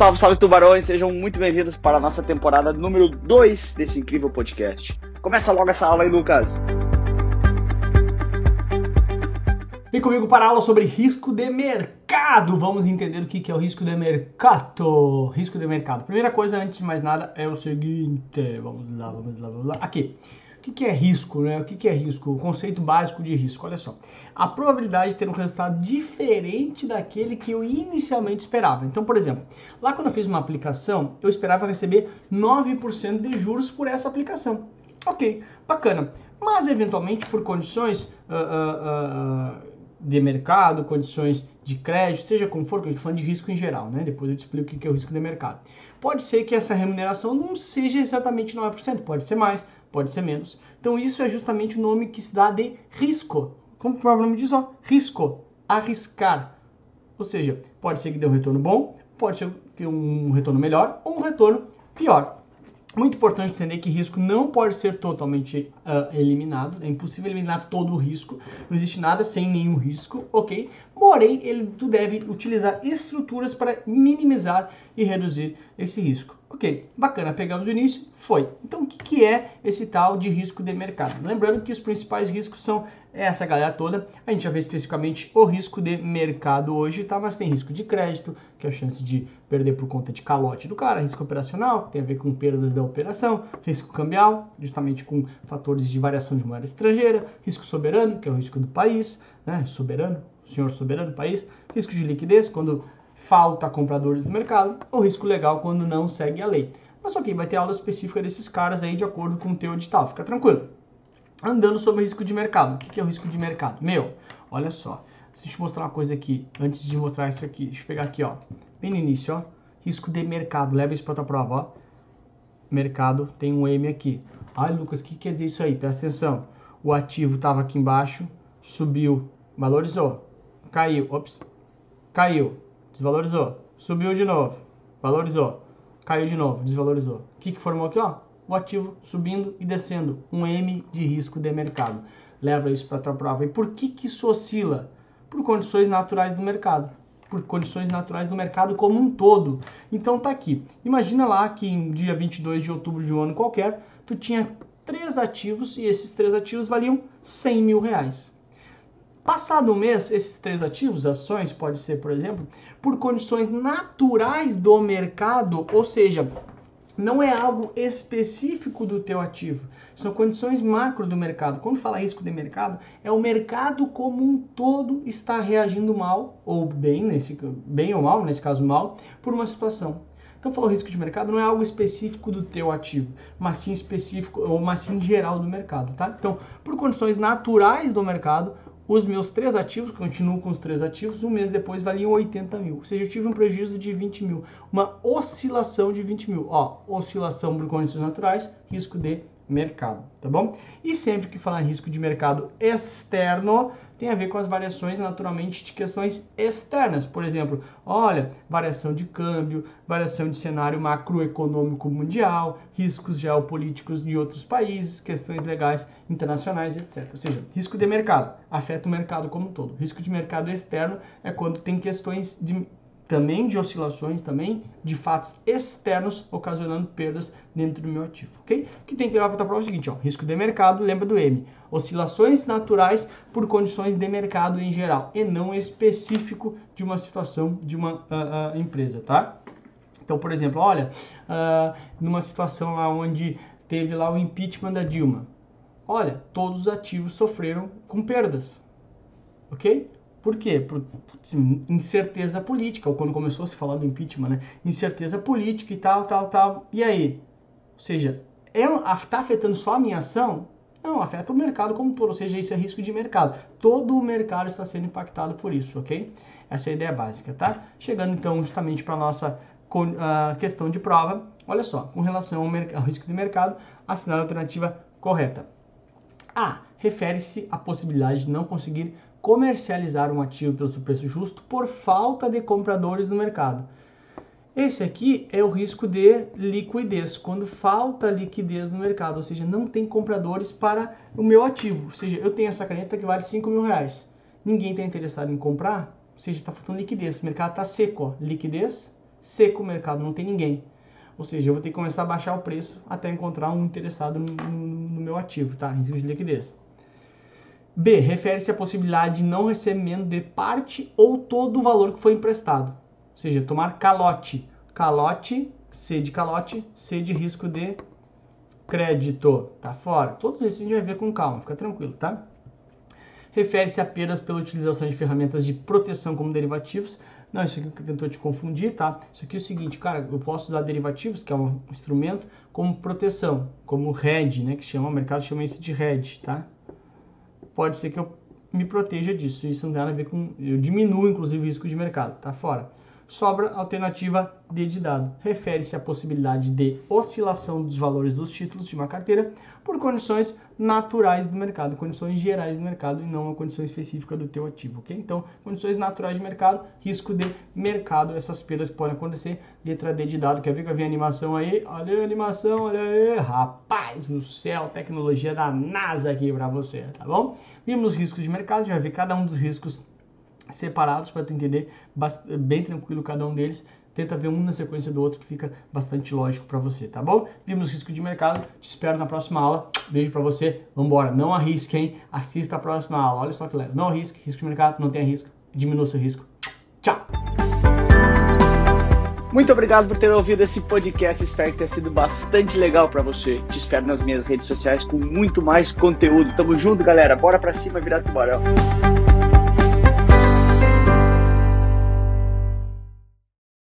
Salve, salve tubarões, sejam muito bem-vindos para a nossa temporada número 2 desse incrível podcast. Começa logo essa aula aí, Lucas. Vem comigo para a aula sobre risco de mercado. Vamos entender o que é o risco de mercado. Risco de mercado. Primeira coisa, antes de mais nada, é o seguinte. Vamos lá, vamos lá, vamos lá. Aqui. O que é risco, né? O que é risco? O conceito básico de risco. Olha só. A probabilidade de ter um resultado diferente daquele que eu inicialmente esperava. Então, por exemplo, lá quando eu fiz uma aplicação, eu esperava receber 9% de juros por essa aplicação. Ok, bacana. Mas, eventualmente, por condições... Uh, uh, uh, de mercado, condições de crédito, seja como for, que gente tá falando de risco em geral, né? Depois eu te explico o que é o risco de mercado. Pode ser que essa remuneração não seja exatamente 9%, pode ser mais, pode ser menos. Então isso é justamente o nome que se dá de risco. Como o próprio nome diz, ó, risco, arriscar. Ou seja, pode ser que dê um retorno bom, pode ser que um retorno melhor ou um retorno pior. Muito importante entender que risco não pode ser totalmente uh, eliminado, é impossível eliminar todo o risco, não existe nada sem nenhum risco, ok? Porém, ele, tu deve utilizar estruturas para minimizar e reduzir esse risco. Ok, bacana, pegamos o início, foi. Então, o que, que é esse tal de risco de mercado? Lembrando que os principais riscos são essa galera toda. A gente já vê especificamente o risco de mercado hoje, tá? Mas tem risco de crédito, que é a chance de perder por conta de calote do cara, risco operacional, que tem a ver com perdas da operação, risco cambial, justamente com fatores de variação de moeda estrangeira, risco soberano, que é o risco do país, né? Soberano, senhor soberano do país, risco de liquidez, quando falta compradores no mercado, ou risco legal quando não segue a lei. Mas ok, vai ter aula específica desses caras aí de acordo com o teu edital, fica tranquilo. Andando sobre o risco de mercado. O que é o risco de mercado? Meu, olha só. Deixa eu te mostrar uma coisa aqui, antes de mostrar isso aqui. Deixa eu pegar aqui, ó. Bem no início, ó. Risco de mercado. Leva isso para tua prova, ó. Mercado tem um M aqui. Ai, Lucas, o que quer dizer isso aí? Presta atenção. O ativo estava aqui embaixo, subiu, valorizou, caiu, ops, caiu, desvalorizou, subiu de novo, valorizou, caiu de novo, desvalorizou. O que, que formou aqui, ó? O ativo subindo e descendo, um M de risco de mercado. Leva isso para a tua prova. E por que, que isso oscila? Por condições naturais do mercado. Por condições naturais do mercado como um todo. Então tá aqui. Imagina lá que em dia 22 de outubro de um ano qualquer, tu tinha três ativos e esses três ativos valiam 100 mil reais. Passado um mês, esses três ativos, ações, pode ser, por exemplo, por condições naturais do mercado, ou seja, não é algo específico do teu ativo, são condições macro do mercado. Quando fala risco de mercado, é o mercado como um todo está reagindo mal ou bem, nesse bem ou mal, nesse caso mal, por uma situação. Então, falar risco de mercado não é algo específico do teu ativo, mas sim específico ou mas sim geral do mercado, tá? Então, por condições naturais do mercado, os meus três ativos, continuo com os três ativos, um mês depois valiam 80 mil. Ou seja, eu tive um prejuízo de 20 mil. Uma oscilação de 20 mil. Ó, oscilação por condições naturais, risco de mercado, tá bom? E sempre que falar em risco de mercado externo, tem a ver com as variações naturalmente de questões externas. Por exemplo, olha, variação de câmbio, variação de cenário macroeconômico mundial, riscos geopolíticos de outros países, questões legais internacionais, etc. Ou seja, risco de mercado afeta o mercado como um todo. Risco de mercado externo é quando tem questões de também de oscilações, também de fatos externos ocasionando perdas dentro do meu ativo, ok? O que tem que levar para a prova é o seguinte, ó, risco de mercado, lembra do M, oscilações naturais por condições de mercado em geral e não específico de uma situação de uma uh, uh, empresa, tá? Então, por exemplo, olha, uh, numa situação onde teve lá o impeachment da Dilma, olha, todos os ativos sofreram com perdas, ok? Por quê? Por incerteza política, ou quando começou a se falar do impeachment, né? Incerteza política e tal, tal, tal. E aí? Ou seja, está é, afetando só a minha ação? Não, afeta o mercado como um todo, ou seja, isso é risco de mercado. Todo o mercado está sendo impactado por isso, ok? Essa é a ideia básica, tá? Chegando então justamente para a nossa uh, questão de prova, olha só, com relação ao, ao risco de mercado, assinar a alternativa correta. A. Refere-se à possibilidade de não conseguir comercializar um ativo pelo seu preço justo por falta de compradores no mercado. Esse aqui é o risco de liquidez, quando falta liquidez no mercado, ou seja, não tem compradores para o meu ativo. Ou seja, eu tenho essa caneta que vale 5 mil reais. Ninguém está interessado em comprar, ou seja, está faltando liquidez. O mercado está seco, ó. liquidez Seco o mercado, não tem ninguém. Ou seja, eu vou ter que começar a baixar o preço até encontrar um interessado no, no, no meu ativo, tá? Risco de liquidez. B. Refere-se à possibilidade de não recebimento de parte ou todo o valor que foi emprestado. Ou seja, tomar calote. Calote, C de calote, C de risco de crédito. Tá fora. Todos esses a gente vai ver com calma, fica tranquilo, tá? Refere-se a perdas pela utilização de ferramentas de proteção como derivativos. Não, isso aqui tentou te confundir, tá? Isso aqui é o seguinte, cara, eu posso usar derivativos, que é um instrumento, como proteção, como hedge, né? Que chama, o mercado chama isso de hedge, tá? Pode ser que eu me proteja disso. Isso não tem nada a ver com. Eu diminuo, inclusive, o risco de mercado, tá fora. Sobra a alternativa D de dado. Refere-se à possibilidade de oscilação dos valores dos títulos de uma carteira por condições naturais do mercado, condições gerais do mercado e não uma condição específica do teu ativo, ok? Então, condições naturais de mercado, risco de mercado, essas perdas podem acontecer. Letra D de dado, quer ver que eu vi a animação aí? Olha a animação, olha aí, rapaz no céu, tecnologia da NASA aqui para você, tá bom? Vimos riscos de mercado, já vi cada um dos riscos separados para tu entender bem tranquilo cada um deles. Tenta ver um na sequência do outro que fica bastante lógico para você, tá bom? Vimos risco de mercado. Te espero na próxima aula. Beijo para você. Vambora. Não arrisque, hein? Assista a próxima aula. Olha só que legal. Não arrisque. Risco de mercado. Não tenha risco. Diminua seu risco. Tchau. Muito obrigado por ter ouvido esse podcast. Espero que tenha sido bastante legal para você. Te espero nas minhas redes sociais com muito mais conteúdo. Tamo junto, galera. Bora pra cima virar tubarão.